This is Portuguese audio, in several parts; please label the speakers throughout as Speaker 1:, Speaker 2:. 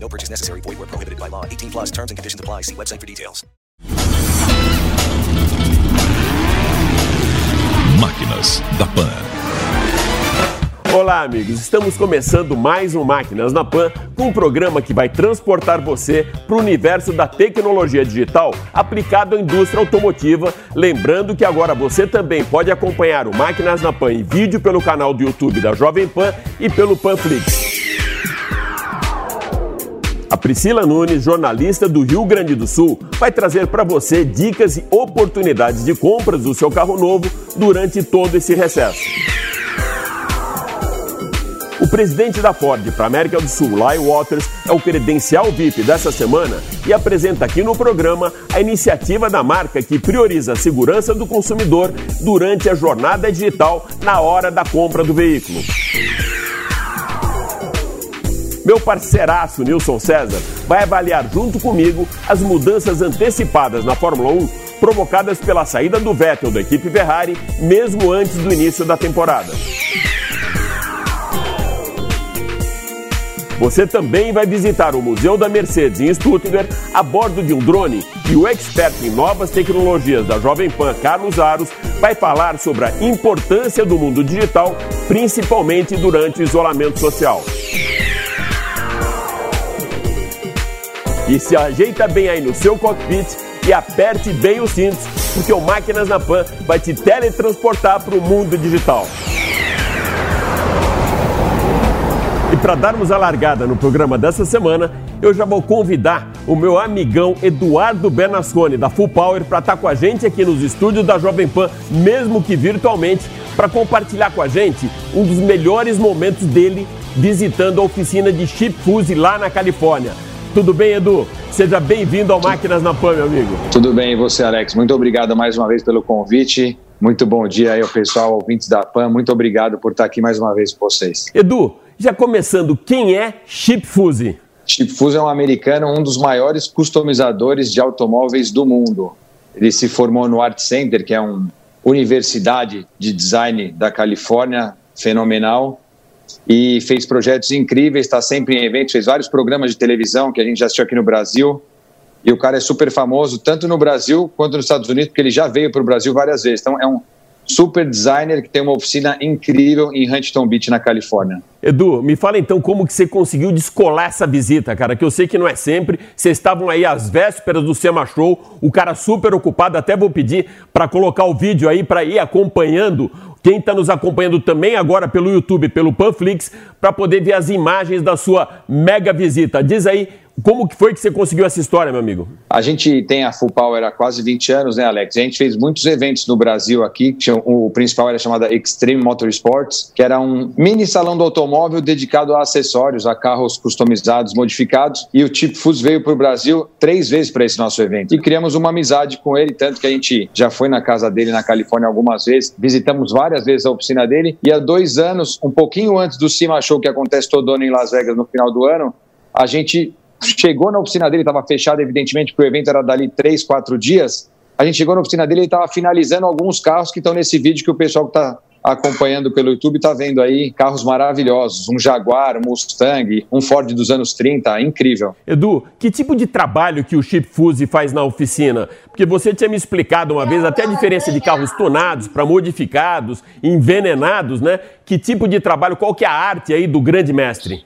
Speaker 1: No purchase necessary. Void where prohibited by law. 18 plus terms and conditions apply. See website for details.
Speaker 2: Máquinas da Pan.
Speaker 3: Olá, amigos. Estamos começando mais um Máquinas na Pan, um programa que vai transportar você para o universo da tecnologia digital aplicado à indústria automotiva. Lembrando que agora você também pode acompanhar o Máquinas na Pan em vídeo pelo canal do YouTube da Jovem Pan e pelo Panflix. A Priscila Nunes, jornalista do Rio Grande do Sul, vai trazer para você dicas e oportunidades de compras do seu carro novo durante todo esse recesso. O presidente da Ford para a América do Sul, Lai Waters, é o credencial VIP dessa semana e apresenta aqui no programa a iniciativa da marca que prioriza a segurança do consumidor durante a jornada digital na hora da compra do veículo. Meu parceiraço Nilson César vai avaliar junto comigo as mudanças antecipadas na Fórmula 1 provocadas pela saída do Vettel da equipe Ferrari, mesmo antes do início da temporada. Você também vai visitar o Museu da Mercedes em Stuttgart a bordo de um drone e o expert em novas tecnologias da Jovem Pan, Carlos Aros, vai falar sobre a importância do mundo digital, principalmente durante o isolamento social. E se ajeita bem aí no seu cockpit e aperte bem os cintos, porque o Máquinas na Pan vai te teletransportar para o mundo digital. E para darmos a largada no programa dessa semana, eu já vou convidar o meu amigão Eduardo Bernasconi, da Full Power, para estar com a gente aqui nos estúdios da Jovem Pan, mesmo que virtualmente, para compartilhar com a gente um dos melhores momentos dele visitando a oficina de Chip Fuse lá na Califórnia. Tudo bem, Edu? Seja bem-vindo ao Máquinas na Pan, meu amigo.
Speaker 4: Tudo bem, e você, Alex? Muito obrigado mais uma vez pelo convite. Muito bom dia aí ao pessoal, ouvintes da PAN. Muito obrigado por estar aqui mais uma vez com vocês.
Speaker 3: Edu, já começando, quem é Chip Fuse?
Speaker 4: Chip Fuse é um americano, um dos maiores customizadores de automóveis do mundo. Ele se formou no Art Center, que é uma universidade de design da Califórnia, fenomenal e fez projetos incríveis, está sempre em eventos, fez vários programas de televisão que a gente já assistiu aqui no Brasil. E o cara é super famoso, tanto no Brasil quanto nos Estados Unidos, porque ele já veio para o Brasil várias vezes. Então é um super designer que tem uma oficina incrível em Huntington Beach, na Califórnia.
Speaker 3: Edu, me fala então como que você conseguiu descolar essa visita, cara, que eu sei que não é sempre. Vocês estavam aí às vésperas do Sema Show, o cara super ocupado, até vou pedir para colocar o vídeo aí para ir acompanhando quem está nos acompanhando também agora pelo YouTube, pelo Panflix, para poder ver as imagens da sua mega visita. Diz aí como que foi que você conseguiu essa história, meu amigo?
Speaker 4: A gente tem a Full Power há quase 20 anos, né, Alex? A gente fez muitos eventos no Brasil aqui. O principal era chamado Extreme Motorsports, que era um mini salão do automóvel dedicado a acessórios, a carros customizados, modificados. E o Chip Foods veio para o Brasil três vezes para esse nosso evento. E criamos uma amizade com ele, tanto que a gente já foi na casa dele na Califórnia algumas vezes, visitamos várias vezes a oficina dele. E há dois anos, um pouquinho antes do Cima Show, que acontece todo ano em Las Vegas no final do ano, a gente chegou na oficina dele, estava fechado, evidentemente, porque o evento era dali três, quatro dias. A gente chegou na oficina dele e estava finalizando alguns carros que estão nesse vídeo que o pessoal que está acompanhando pelo YouTube está vendo aí carros maravilhosos, um Jaguar, um Mustang, um Ford dos anos 30, incrível.
Speaker 3: Edu, que tipo de trabalho que o Chip Fuse faz na oficina? Porque você tinha me explicado uma vez até a diferença de carros tonados para modificados, envenenados, né? Que tipo de trabalho, qual que é a arte aí do grande mestre?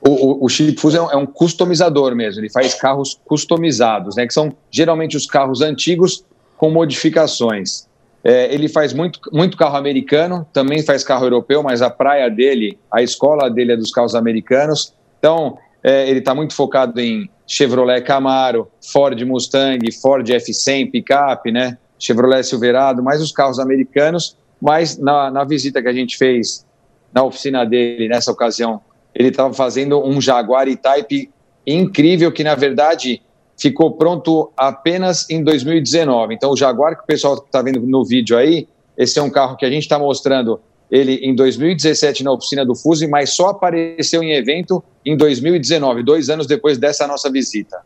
Speaker 4: O, o, o é um, é um, customizador mesmo, ele faz carros customizados, né, que são geralmente os carros antigos com modificações. É, ele faz muito, muito carro americano, também faz carro europeu, mas a praia dele, a escola dele é dos carros americanos. Então, é, ele está muito focado em Chevrolet Camaro, Ford Mustang, Ford F100, picape, né? Chevrolet Silverado, mais os carros americanos. Mas na, na visita que a gente fez na oficina dele, nessa ocasião, ele estava fazendo um Jaguar E-Type incrível, que na verdade ficou pronto apenas em 2019. Então, o Jaguar que o pessoal está vendo no vídeo aí, esse é um carro que a gente está mostrando ele em 2017 na oficina do Fuse, mas só apareceu em evento em 2019, dois anos depois dessa nossa visita.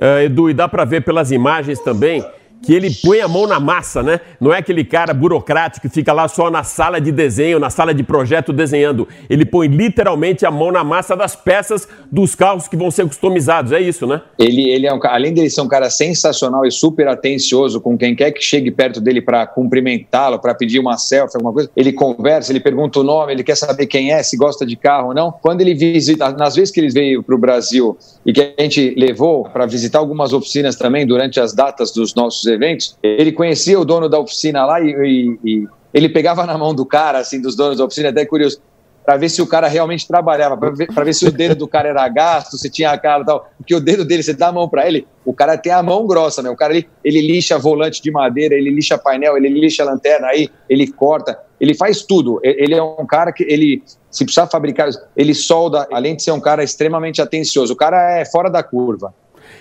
Speaker 3: Uh, Edu, e dá para ver pelas imagens também que ele põe a mão na massa, né? Não é aquele cara burocrático que fica lá só na sala de desenho, na sala de projeto desenhando. Ele põe literalmente a mão na massa das peças dos carros que vão ser customizados. É isso, né?
Speaker 4: Ele, ele é um, além de ser um cara sensacional e super atencioso com quem quer que chegue perto dele para cumprimentá-lo, para pedir uma selfie, alguma coisa. Ele conversa, ele pergunta o nome, ele quer saber quem é, se gosta de carro ou não. Quando ele visita, nas vezes que ele veio para o Brasil e que a gente levou para visitar algumas oficinas também durante as datas dos nossos eventos, ele conhecia o dono da oficina lá e, e, e ele pegava na mão do cara, assim, dos donos da oficina, até curioso, para ver se o cara realmente trabalhava, para ver, ver, se o dedo do cara era gasto, se tinha a cara e tal. Porque o dedo dele, você dá a mão para ele, o cara tem a mão grossa, né? O cara ele, ele lixa volante de madeira, ele lixa painel, ele lixa lanterna, aí ele corta, ele faz tudo. Ele é um cara que ele, se precisar fabricar, ele solda, além de ser um cara extremamente atencioso. O cara é fora da curva.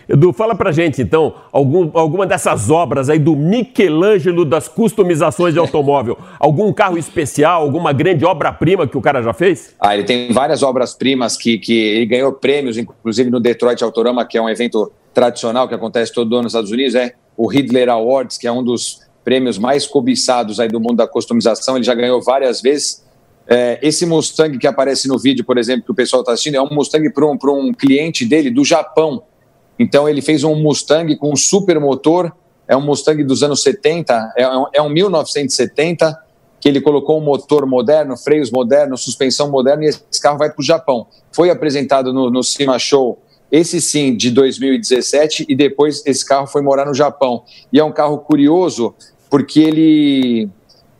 Speaker 3: Edu, fala pra gente então algum, alguma dessas obras aí do Michelangelo das customizações de automóvel. Algum carro especial, alguma grande obra-prima que o cara já fez?
Speaker 4: Ah, ele tem várias obras-primas que, que ele ganhou prêmios, inclusive no Detroit Autorama, que é um evento tradicional que acontece todo ano nos Estados Unidos, é o Hitler Awards, que é um dos prêmios mais cobiçados aí do mundo da customização. Ele já ganhou várias vezes. É, esse Mustang que aparece no vídeo, por exemplo, que o pessoal está assistindo, é um Mustang para um, um cliente dele do Japão então ele fez um Mustang com um super motor, é um Mustang dos anos 70, é um, é um 1970, que ele colocou um motor moderno, freios modernos, suspensão moderna, e esse carro vai para o Japão. Foi apresentado no, no Cima Show, esse sim, de 2017, e depois esse carro foi morar no Japão. E é um carro curioso, porque ele,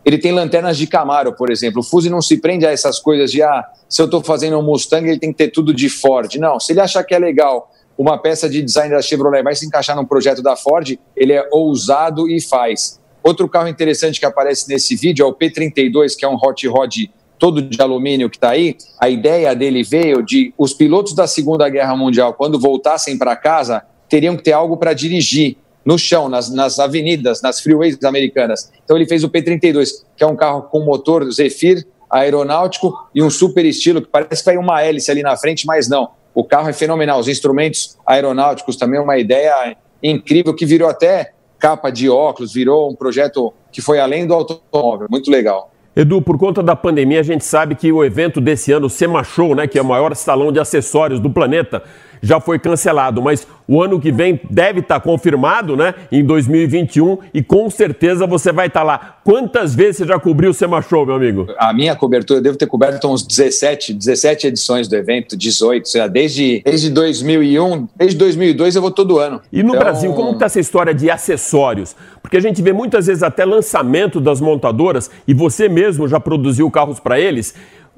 Speaker 4: ele tem lanternas de Camaro, por exemplo. O Fuzi não se prende a essas coisas de, ah, se eu estou fazendo um Mustang, ele tem que ter tudo de Ford. Não, se ele achar que é legal uma peça de design da Chevrolet vai se encaixar num projeto da Ford, ele é ousado e faz. Outro carro interessante que aparece nesse vídeo é o P32, que é um hot rod todo de alumínio que está aí. A ideia dele veio de os pilotos da Segunda Guerra Mundial, quando voltassem para casa, teriam que ter algo para dirigir no chão, nas, nas avenidas, nas freeways americanas. Então ele fez o P32, que é um carro com motor Zephyr aeronáutico e um super estilo que parece que vai uma hélice ali na frente, mas não. O carro é fenomenal. Os instrumentos aeronáuticos também uma ideia incrível que virou até capa de óculos, virou um projeto que foi além do automóvel. Muito legal.
Speaker 3: Edu, por conta da pandemia, a gente sabe que o evento desse ano, o SEMA Show, né, que é o maior salão de acessórios do planeta, já foi cancelado, mas o ano que vem deve estar tá confirmado, né? Em 2021 e com certeza você vai estar tá lá. Quantas vezes você já cobriu o Sema Show, meu amigo?
Speaker 4: A minha cobertura, eu devo ter coberto uns 17, 17 edições do evento, 18, sei lá, desde, desde 2001, desde 2002 eu vou todo ano.
Speaker 3: E no então... Brasil, como está essa história de acessórios? Porque a gente vê muitas vezes até lançamento das montadoras e você mesmo já produziu carros para eles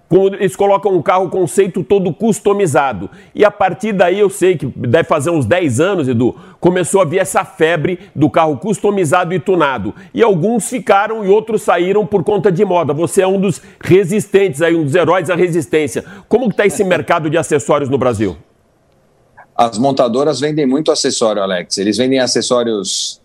Speaker 3: eles colocam um carro conceito todo customizado. E a partir daí eu sei que deve fazer uns 10 anos, Edu, começou a vir essa febre do carro customizado e tunado. E alguns ficaram e outros saíram por conta de moda. Você é um dos resistentes aí, um dos heróis da resistência. Como está esse mercado de acessórios no Brasil?
Speaker 4: As montadoras vendem muito acessório, Alex. Eles vendem acessórios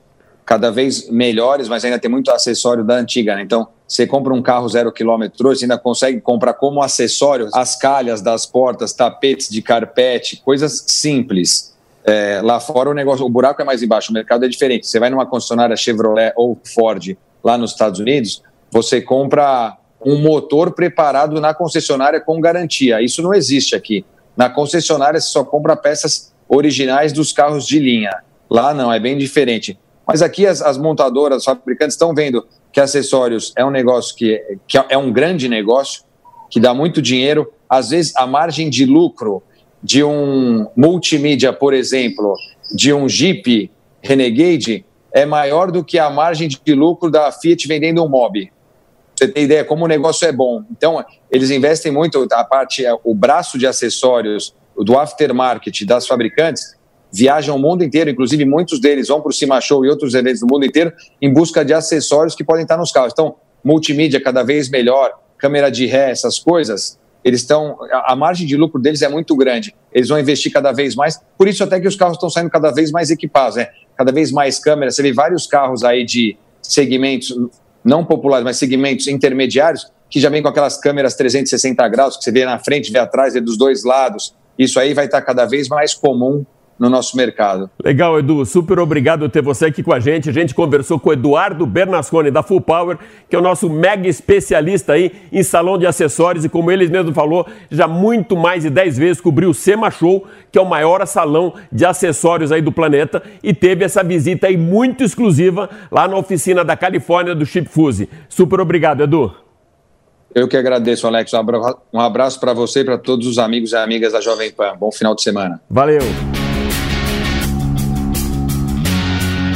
Speaker 4: cada vez melhores, mas ainda tem muito acessório da antiga, né? Então, você compra um carro zero quilômetro, você ainda consegue comprar como acessório as calhas das portas, tapetes de carpete, coisas simples. É, lá fora o negócio, o buraco é mais embaixo, o mercado é diferente. Você vai numa concessionária Chevrolet ou Ford lá nos Estados Unidos, você compra um motor preparado na concessionária com garantia. Isso não existe aqui. Na concessionária você só compra peças originais dos carros de linha. Lá não, é bem diferente. Mas aqui as, as montadoras, os fabricantes estão vendo que acessórios é um negócio que, que é um grande negócio, que dá muito dinheiro. Às vezes a margem de lucro de um multimídia, por exemplo, de um Jeep Renegade é maior do que a margem de lucro da Fiat vendendo um Mob. Você tem ideia como o negócio é bom. Então, eles investem muito a parte, o braço de acessórios do aftermarket das fabricantes viajam o mundo inteiro, inclusive muitos deles vão para o Cima Show e outros eventos do mundo inteiro em busca de acessórios que podem estar nos carros. Então, multimídia cada vez melhor, câmera de ré, essas coisas, eles estão. A margem de lucro deles é muito grande. Eles vão investir cada vez mais. Por isso, até que os carros estão saindo cada vez mais equipados, né? Cada vez mais câmeras. Você vê vários carros aí de segmentos não populares, mas segmentos intermediários, que já vem com aquelas câmeras 360 graus, que você vê na frente, vê atrás, vê dos dois lados. Isso aí vai estar cada vez mais comum no nosso mercado.
Speaker 3: Legal, Edu. Super obrigado por ter você aqui com a gente. A gente conversou com o Eduardo Bernasconi, da Full Power, que é o nosso mega especialista aí em salão de acessórios e, como ele mesmo falou, já muito mais de 10 vezes cobriu o SEMA Show, que é o maior salão de acessórios aí do planeta, e teve essa visita aí muito exclusiva lá na oficina da Califórnia do Chip Fuse. Super obrigado, Edu.
Speaker 4: Eu que agradeço, Alex. Um abraço para você e para todos os amigos e amigas da Jovem Pan. Bom final de semana.
Speaker 3: Valeu.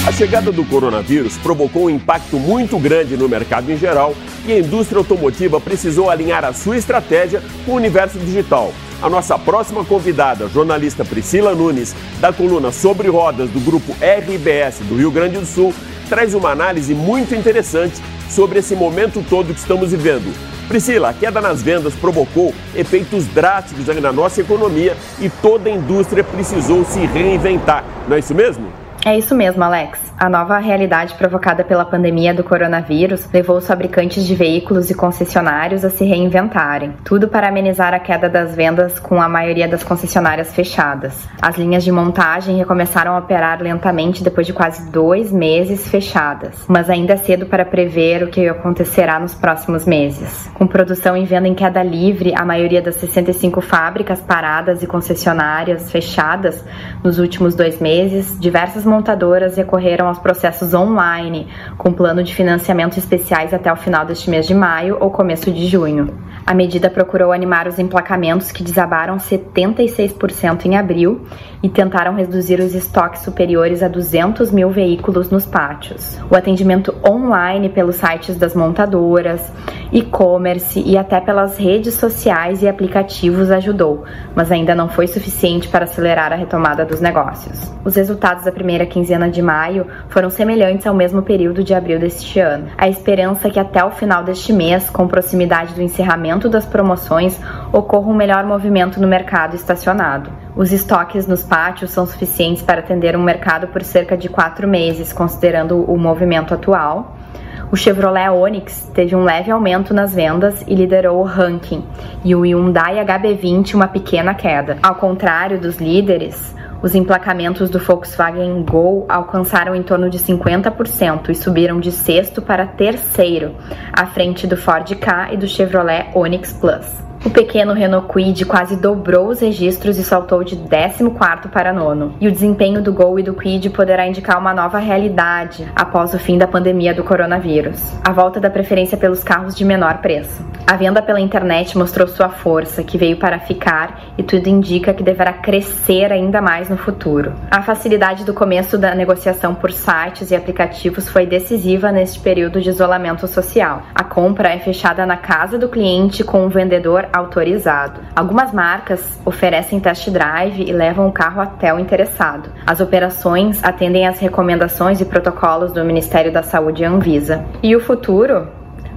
Speaker 3: A chegada do coronavírus provocou um impacto muito grande no mercado em geral e a indústria automotiva precisou alinhar a sua estratégia com o universo digital. A nossa próxima convidada, jornalista Priscila Nunes, da coluna Sobre Rodas do grupo RBS do Rio Grande do Sul, traz uma análise muito interessante sobre esse momento todo que estamos vivendo. Priscila, a queda nas vendas provocou efeitos drásticos na nossa economia e toda a indústria precisou se reinventar. Não é isso mesmo?
Speaker 5: É isso mesmo, Alex. A nova realidade provocada pela pandemia do coronavírus levou os fabricantes de veículos e concessionários a se reinventarem, tudo para amenizar a queda das vendas com a maioria das concessionárias fechadas. As linhas de montagem recomeçaram a operar lentamente depois de quase dois meses fechadas, mas ainda é cedo para prever o que acontecerá nos próximos meses. Com produção e venda em queda livre, a maioria das 65 fábricas paradas e concessionárias fechadas nos últimos dois meses, diversas montadoras recorreram aos processos online, com plano de financiamento especiais até o final deste mês de maio ou começo de junho. A medida procurou animar os emplacamentos que desabaram 76% em abril e tentaram reduzir os estoques superiores a 200 mil veículos nos pátios. O atendimento online pelos sites das montadoras, e-commerce e até pelas redes sociais e aplicativos ajudou, mas ainda não foi suficiente para acelerar a retomada dos negócios. Os resultados da primeira quinzena de maio foram semelhantes ao mesmo período de abril deste ano. A esperança é que até o final deste mês, com proximidade do encerramento das promoções, ocorra um melhor movimento no mercado estacionado. Os estoques nos pátios são suficientes para atender um mercado por cerca de quatro meses, considerando o movimento atual. O Chevrolet Onix teve um leve aumento nas vendas e liderou o ranking, e o Hyundai HB20 uma pequena queda. Ao contrário dos líderes, os emplacamentos do Volkswagen Gol alcançaram em torno de 50% e subiram de sexto para terceiro, à frente do Ford Ka e do Chevrolet Onix Plus. O pequeno Renault Kwid quase dobrou os registros e saltou de 14º para nono. E o desempenho do Gol e do Kwid poderá indicar uma nova realidade após o fim da pandemia do coronavírus. A volta da preferência pelos carros de menor preço. A venda pela internet mostrou sua força, que veio para ficar e tudo indica que deverá crescer ainda mais no futuro. A facilidade do começo da negociação por sites e aplicativos foi decisiva neste período de isolamento social. A compra é fechada na casa do cliente com o vendedor autorizado. Algumas marcas oferecem test drive e levam o carro até o interessado. As operações atendem às recomendações e protocolos do Ministério da Saúde e Anvisa. E o futuro?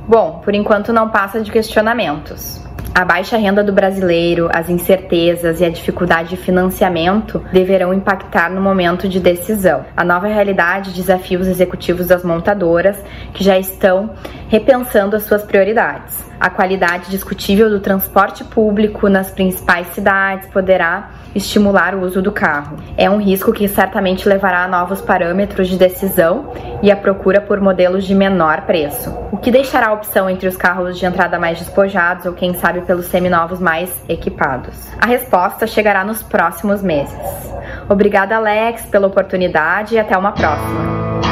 Speaker 5: Bom, por enquanto não passa de questionamentos. A baixa renda do brasileiro, as incertezas e a dificuldade de financiamento deverão impactar no momento de decisão. A nova realidade desafia os executivos das montadoras que já estão repensando as suas prioridades. A qualidade discutível do transporte público nas principais cidades poderá estimular o uso do carro. É um risco que certamente levará a novos parâmetros de decisão e a procura por modelos de menor preço, o que deixará a opção entre os carros de entrada mais despojados ou, quem sabe, pelos seminovos mais equipados. A resposta chegará nos próximos meses. Obrigada, Alex, pela oportunidade e até uma próxima.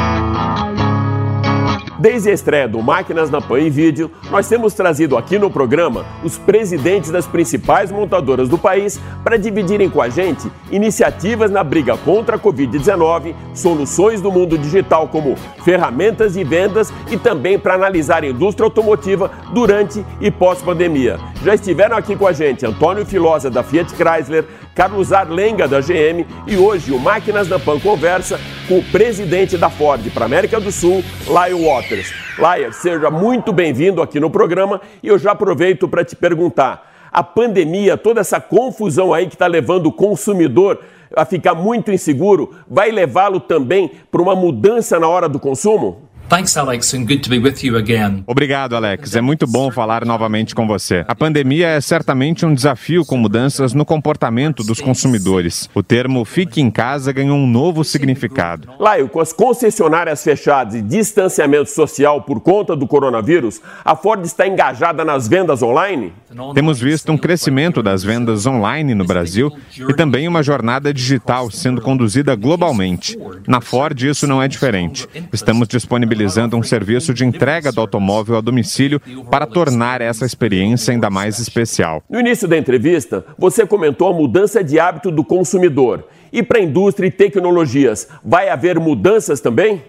Speaker 3: Desde a estreia do Máquinas na Pan em Vídeo, nós temos trazido aqui no programa os presidentes das principais montadoras do país para dividirem com a gente iniciativas na briga contra a Covid-19, soluções do mundo digital como ferramentas e vendas e também para analisar a indústria automotiva durante e pós-pandemia. Já estiveram aqui com a gente Antônio Filosa da Fiat Chrysler, Carlos Arlenga da GM e hoje o Máquinas da Pan conversa com o presidente da Ford para América do Sul, Lyle Waters. Lyle, seja muito bem-vindo aqui no programa e eu já aproveito para te perguntar. A pandemia, toda essa confusão aí que está levando o consumidor a ficar muito inseguro, vai levá-lo também para uma mudança na hora do consumo?
Speaker 6: Thanks, Alex, and good to be with you again.
Speaker 7: Obrigado, Alex. É muito bom falar novamente com você. A pandemia é certamente um desafio com mudanças no comportamento dos consumidores. O termo fique em casa ganhou um novo significado.
Speaker 3: Laio, com as concessionárias fechadas e distanciamento social por conta do coronavírus, a Ford está engajada nas vendas online?
Speaker 7: Temos visto um crescimento das vendas online no Brasil e também uma jornada digital sendo conduzida globalmente. Na Ford, isso não é diferente. Estamos disponibilizando disponibilizando um serviço de entrega do automóvel a domicílio para tornar essa experiência ainda mais especial.
Speaker 3: No início da entrevista, você comentou a mudança de hábito do consumidor. E para a indústria e tecnologias, vai haver mudanças também?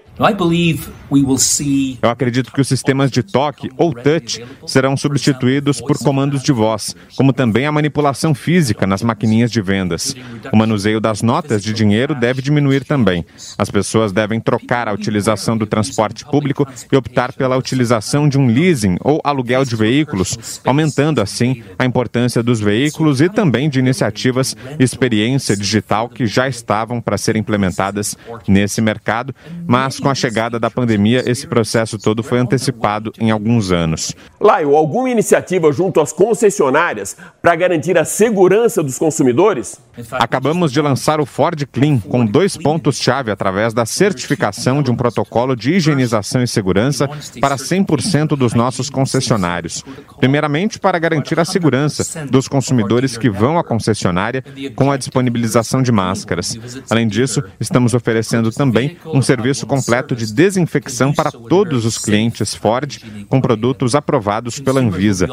Speaker 7: Eu acredito que os sistemas de toque ou touch serão substituídos por comandos de voz, como também a manipulação física nas maquininhas de vendas. O manuseio das notas de dinheiro deve diminuir também. As pessoas devem trocar a utilização do transporte público e optar pela utilização de um leasing ou aluguel de veículos, aumentando assim a importância dos veículos e também de iniciativas experiência digital que já estavam para ser implementadas nesse mercado, mas com com a chegada da pandemia, esse processo todo foi antecipado em alguns anos.
Speaker 3: Laio, alguma iniciativa junto às concessionárias para garantir a segurança dos consumidores?
Speaker 7: Acabamos de lançar o Ford Clean com dois pontos-chave através da certificação de um protocolo de higienização e segurança para 100% dos nossos concessionários. Primeiramente, para garantir a segurança dos consumidores que vão à concessionária com a disponibilização de máscaras. Além disso, estamos oferecendo também um serviço completo completo de desinfecção para todos os clientes Ford com produtos aprovados pela Anvisa.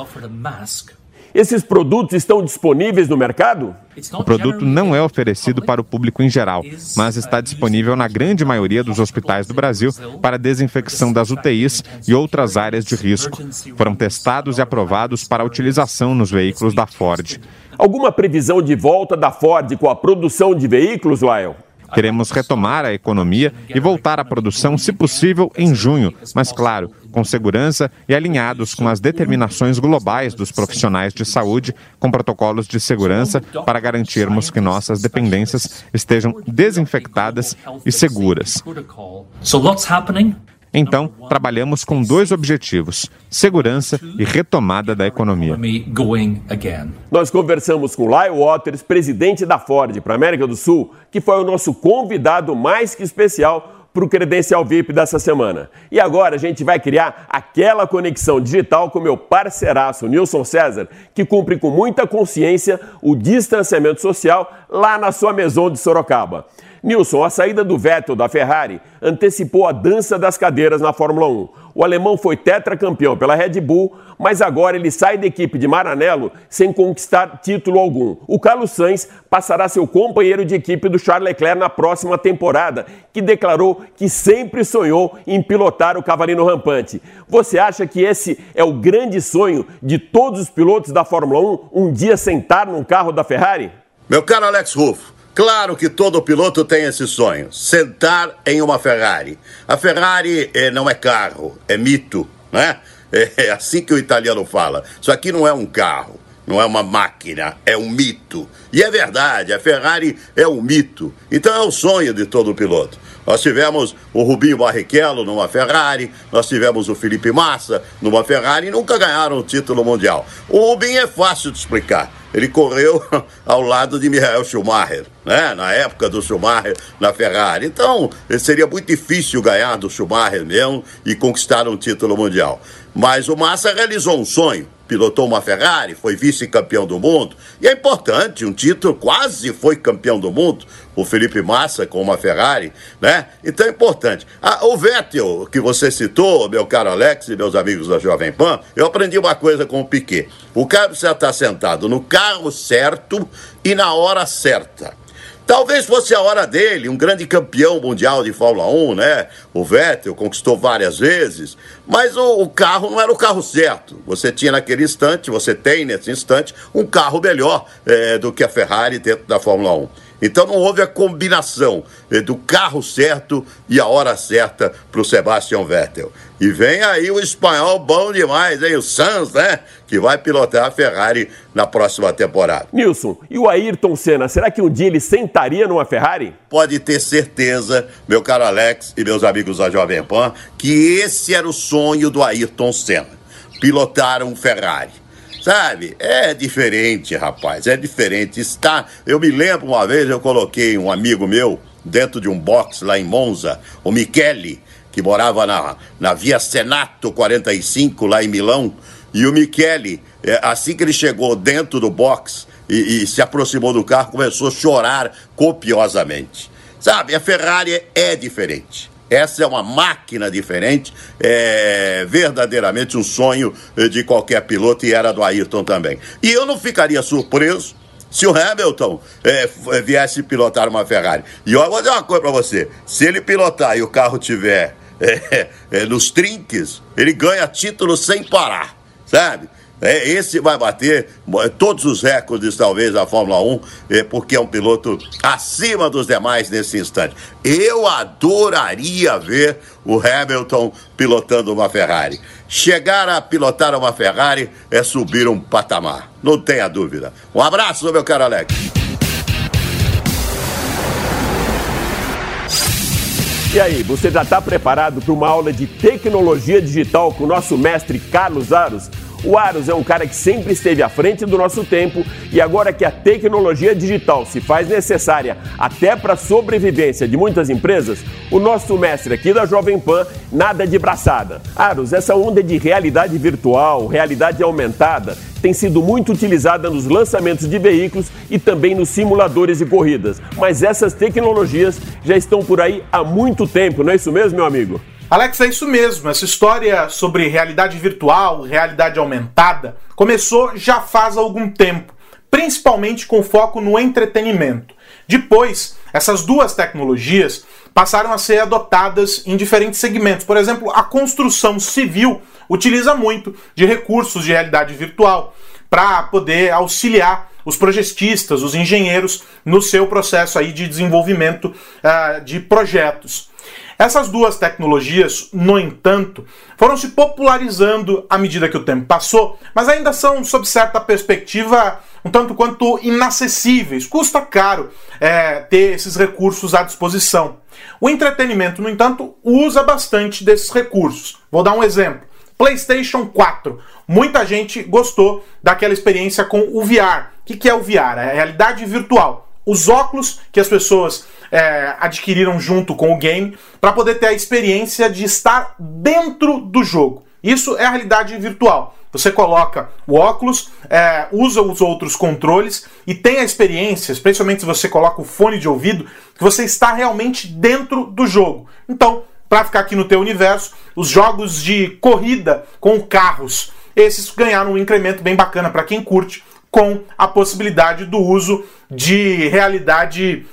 Speaker 3: Esses produtos estão disponíveis no mercado?
Speaker 7: O produto não é oferecido para o público em geral, mas está disponível na grande maioria dos hospitais do Brasil para desinfecção das UTIs e outras áreas de risco. Foram testados e aprovados para utilização nos veículos da Ford.
Speaker 3: Alguma previsão de volta da Ford com a produção de veículos, Lyle?
Speaker 7: Queremos retomar a economia e voltar à produção, se possível, em junho, mas, claro, com segurança e alinhados com as determinações globais dos profissionais de saúde, com protocolos de segurança para garantirmos que nossas dependências estejam desinfectadas e seguras. Então, trabalhamos com dois objetivos: segurança e retomada da economia.
Speaker 3: Nós conversamos com Lyle Waters, presidente da Ford para a América do Sul, que foi o nosso convidado mais que especial para o Credencial VIP dessa semana. E agora a gente vai criar aquela conexão digital com meu parceiraço Nilson César, que cumpre com muita consciência o distanciamento social lá na sua Maison de Sorocaba. Nilson, a saída do Vettel da Ferrari antecipou a dança das cadeiras na Fórmula 1. O alemão foi tetracampeão pela Red Bull, mas agora ele sai da equipe de Maranello sem conquistar título algum. O Carlos Sainz passará o companheiro de equipe do Charles Leclerc na próxima temporada, que declarou que sempre sonhou em pilotar o cavalinho rampante. Você acha que esse é o grande sonho de todos os pilotos da Fórmula 1, um dia sentar num carro da Ferrari?
Speaker 8: Meu caro Alex Ruff, Claro que todo piloto tem esse sonho: sentar em uma Ferrari. A Ferrari eh, não é carro, é mito, né? É assim que o italiano fala. Isso aqui não é um carro, não é uma máquina, é um mito. E é verdade, a Ferrari é um mito. Então é o sonho de todo piloto. Nós tivemos o Rubinho Barrichello numa Ferrari, nós tivemos o Felipe Massa numa Ferrari e nunca ganharam o título mundial. O Rubinho é fácil de explicar. Ele correu ao lado de Michael Schumacher, né? na época do Schumacher na Ferrari. Então, seria muito difícil ganhar do Schumacher mesmo e conquistar um título mundial. Mas o Massa realizou um sonho pilotou uma Ferrari, foi vice-campeão do mundo, e é importante, um título, quase foi campeão do mundo, o Felipe Massa com uma Ferrari, né? Então é importante. Ah, o Vettel, que você citou, meu caro Alex e meus amigos da Jovem Pan, eu aprendi uma coisa com o Piquet. O cara precisa estar sentado no carro certo e na hora certa. Talvez fosse a hora dele, um grande campeão mundial de Fórmula 1, né? O Vettel conquistou várias vezes, mas o, o, carro não era o carro certo. Você tinha naquele instante, você tem nesse instante, um carro melhor é, do que a Ferrari dentro da Fórmula 1. Então não houve a combinação do carro certo e a hora certa para o Sebastian Vettel. E vem aí o espanhol bom demais, hein? O Sanz, né? Que vai pilotar a Ferrari na próxima temporada.
Speaker 3: Nilson, e o Ayrton Senna, será que um dia ele sentaria numa Ferrari?
Speaker 8: Pode ter certeza, meu caro Alex e meus amigos da Jovem Pan, que esse era o sonho do Ayrton Senna. Pilotar um Ferrari. Sabe? É diferente, rapaz, é diferente. Está. Eu me lembro uma vez, eu coloquei um amigo meu dentro de um box lá em Monza, o Michele que morava na, na Via Senato 45, lá em Milão. E o Michele, é, assim que ele chegou dentro do box e, e se aproximou do carro, começou a chorar copiosamente. Sabe, a Ferrari é diferente. Essa é uma máquina diferente, é verdadeiramente um sonho de qualquer piloto e era do Ayrton também. E eu não ficaria surpreso se o Hamilton é, viesse pilotar uma Ferrari. E eu vou dizer uma coisa para você: se ele pilotar e o carro tiver é, é, nos trinques, ele ganha título sem parar, sabe? É, esse vai bater todos os recordes, talvez, da Fórmula 1, é, porque é um piloto acima dos demais nesse instante. Eu adoraria ver o Hamilton pilotando uma Ferrari. Chegar a pilotar uma Ferrari é subir um patamar, não tenha dúvida. Um abraço, meu caro Alex.
Speaker 3: E aí, você já está preparado para uma aula de tecnologia digital com o nosso mestre Carlos Aros? O Aros é um cara que sempre esteve à frente do nosso tempo e agora que a tecnologia digital se faz necessária até para a sobrevivência de muitas empresas, o nosso mestre aqui da Jovem Pan, nada de braçada. Aros, essa onda de realidade virtual, realidade aumentada, tem sido muito utilizada nos lançamentos de veículos e também nos simuladores de corridas. Mas essas tecnologias já estão por aí há muito tempo, não é isso mesmo, meu amigo?
Speaker 9: Alex, é isso mesmo. Essa história sobre realidade virtual, realidade aumentada, começou já faz algum tempo, principalmente com foco no entretenimento. Depois, essas duas tecnologias passaram a ser adotadas em diferentes segmentos. Por exemplo, a construção civil utiliza muito de recursos de realidade virtual para poder auxiliar os projetistas, os engenheiros no seu processo aí de desenvolvimento uh, de projetos. Essas duas tecnologias, no entanto, foram se popularizando à medida que o tempo passou, mas ainda são, sob certa perspectiva, um tanto quanto inacessíveis. Custa caro é, ter esses recursos à disposição. O entretenimento, no entanto, usa bastante desses recursos. Vou dar um exemplo. PlayStation 4. Muita gente gostou daquela experiência com o VR. O que é o VR? É a realidade virtual. Os óculos que as pessoas é, adquiriram junto com o game para poder ter a experiência de estar dentro do jogo. Isso é a realidade virtual. Você coloca o óculos, é, usa os outros controles e tem a experiência, especialmente se você coloca o fone de ouvido, que você está realmente dentro do jogo. Então, para ficar aqui no teu universo, os jogos de corrida com carros, esses ganharam um incremento bem bacana para quem curte, com a possibilidade do uso de realidade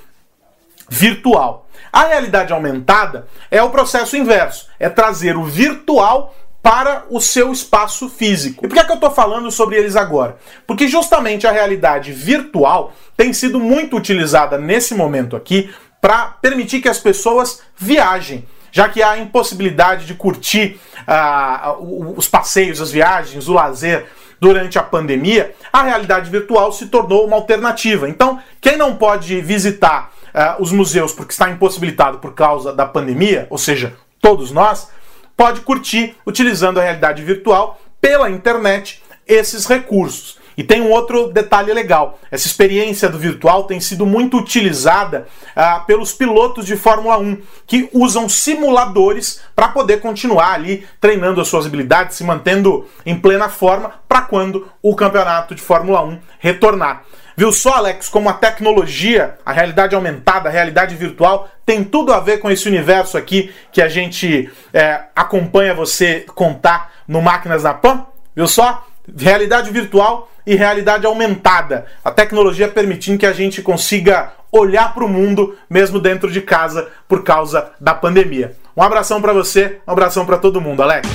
Speaker 9: virtual. A realidade aumentada é o processo inverso, é trazer o virtual para o seu espaço físico. E por que, é que eu estou falando sobre eles agora? Porque justamente a realidade virtual tem sido muito utilizada nesse momento aqui para permitir que as pessoas viajem. Já que há a impossibilidade de curtir uh, os passeios, as viagens, o lazer durante a pandemia, a realidade virtual se tornou uma alternativa. Então, quem não pode visitar uh, os museus porque está impossibilitado por causa da pandemia, ou seja, todos nós, pode curtir utilizando a realidade virtual pela internet esses recursos. E tem um outro detalhe legal: essa experiência do virtual tem sido muito utilizada uh, pelos pilotos de Fórmula 1, que usam simuladores para poder continuar ali treinando as suas habilidades, se mantendo em plena forma para quando o campeonato de Fórmula 1 retornar. Viu só, Alex, como a tecnologia, a realidade aumentada, a realidade virtual tem tudo a ver com esse universo aqui que a gente é, acompanha você contar no Máquinas na Pan? Viu só? Realidade virtual e realidade aumentada. A tecnologia permitindo que a gente consiga olhar para o mundo mesmo dentro de casa por causa da pandemia. Um abração para você, um abração para todo mundo, Alex.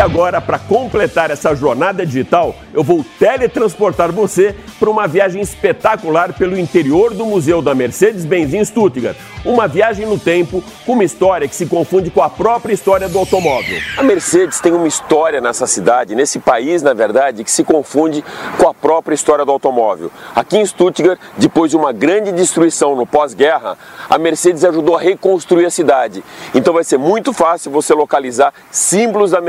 Speaker 3: E agora, para completar essa jornada digital, eu vou teletransportar você para uma viagem espetacular pelo interior do Museu da Mercedes-Benz em Stuttgart. Uma viagem no tempo com uma história que se confunde com a própria história do automóvel.
Speaker 10: A Mercedes tem uma história nessa cidade, nesse país, na verdade, que se confunde com a própria história do automóvel. Aqui em Stuttgart, depois de uma grande destruição no pós-guerra, a Mercedes ajudou a reconstruir a cidade. Então vai ser muito fácil você localizar símbolos da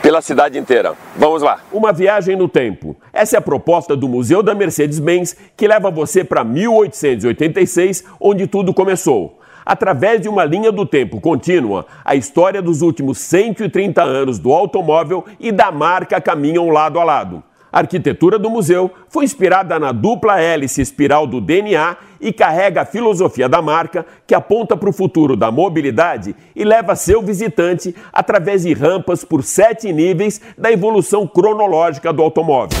Speaker 10: Pela cidade inteira. Vamos lá.
Speaker 3: Uma viagem no tempo. Essa é a proposta do Museu da Mercedes-Benz que leva você para 1886, onde tudo começou. Através de uma linha do tempo contínua, a história dos últimos 130 anos do automóvel e da marca caminham lado a lado. A arquitetura do museu foi inspirada na dupla hélice espiral do DNA e carrega a filosofia da marca que aponta para o futuro da mobilidade e leva seu visitante através de rampas por sete níveis da evolução cronológica do automóvel.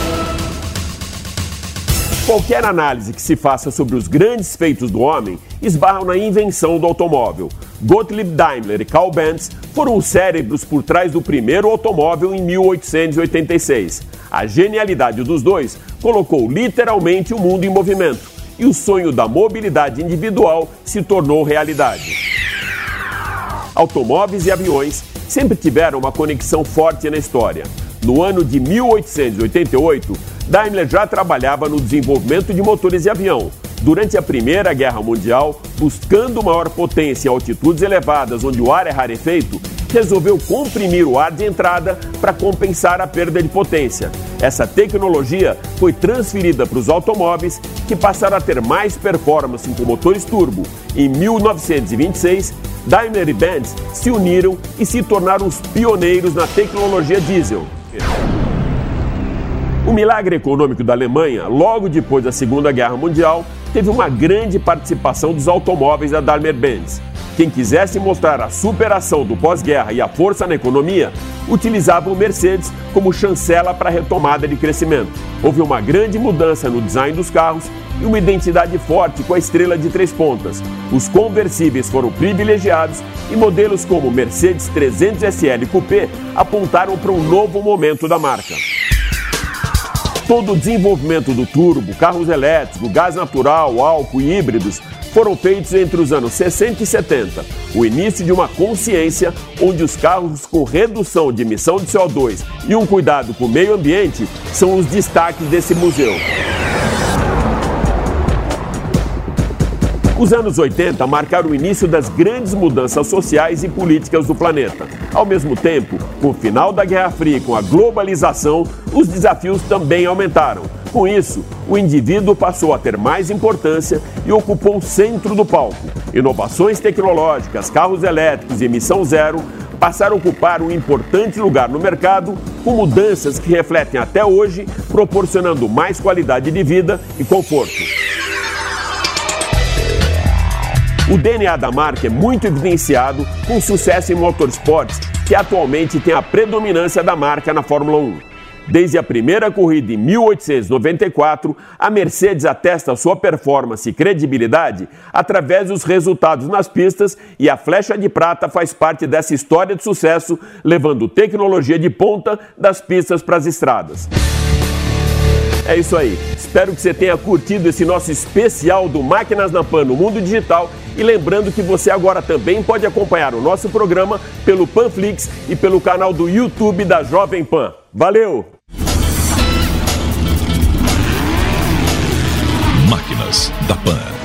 Speaker 3: Qualquer análise que se faça sobre os grandes feitos do homem esbarram na invenção do automóvel. Gottlieb Daimler e Carl Benz foram os cérebros por trás do primeiro automóvel em 1886. A genialidade dos dois colocou literalmente o mundo em movimento e o sonho da mobilidade individual se tornou realidade. Automóveis e aviões sempre tiveram uma conexão forte na história. No ano de 1888, Daimler já trabalhava no desenvolvimento de motores de avião. Durante a Primeira Guerra Mundial, buscando maior potência em altitudes elevadas onde o ar é rarefeito, resolveu comprimir o ar de entrada para compensar a perda de potência. Essa tecnologia foi transferida para os automóveis, que passaram a ter mais performance com motores turbo. Em 1926, Daimler e Benz se uniram e se tornaram os pioneiros na tecnologia diesel. O milagre econômico da Alemanha, logo depois da Segunda Guerra Mundial, teve uma grande participação dos automóveis da Daimler-Benz. Quem quisesse mostrar a superação do pós-guerra e a força na economia, utilizava o Mercedes como chancela para a retomada de crescimento. Houve uma grande mudança no design dos carros e uma identidade forte com a estrela de três pontas. Os conversíveis foram privilegiados e modelos como Mercedes 300 SL Coupé apontaram para um novo momento da marca. Todo o desenvolvimento do turbo, carros elétricos, gás natural, álcool e híbridos foram feitos entre os anos 60 e 70, o início de uma consciência onde os carros com redução de emissão de CO2 e um cuidado com o meio ambiente são os destaques desse museu. Os anos 80 marcaram o início das grandes mudanças sociais e políticas do planeta. Ao mesmo tempo, com o final da Guerra Fria e com a globalização, os desafios também aumentaram. Com isso, o indivíduo passou a ter mais importância e ocupou o centro do palco. Inovações tecnológicas, carros elétricos e emissão zero passaram a ocupar um importante lugar no mercado, com mudanças que refletem até hoje, proporcionando mais qualidade de vida e conforto. O DNA da marca é muito evidenciado com sucesso em motorsports, que atualmente tem a predominância da marca na Fórmula 1. Desde a primeira corrida em 1894, a Mercedes atesta sua performance e credibilidade através dos resultados nas pistas e a flecha de prata faz parte dessa história de sucesso, levando tecnologia de ponta das pistas para as estradas. É isso aí. Espero que você tenha curtido esse nosso especial do Máquinas na Pan no mundo digital. E lembrando que você agora também pode acompanhar o nosso programa pelo Panflix e pelo canal do YouTube da Jovem Pan. Valeu!
Speaker 2: Máquinas da Pan.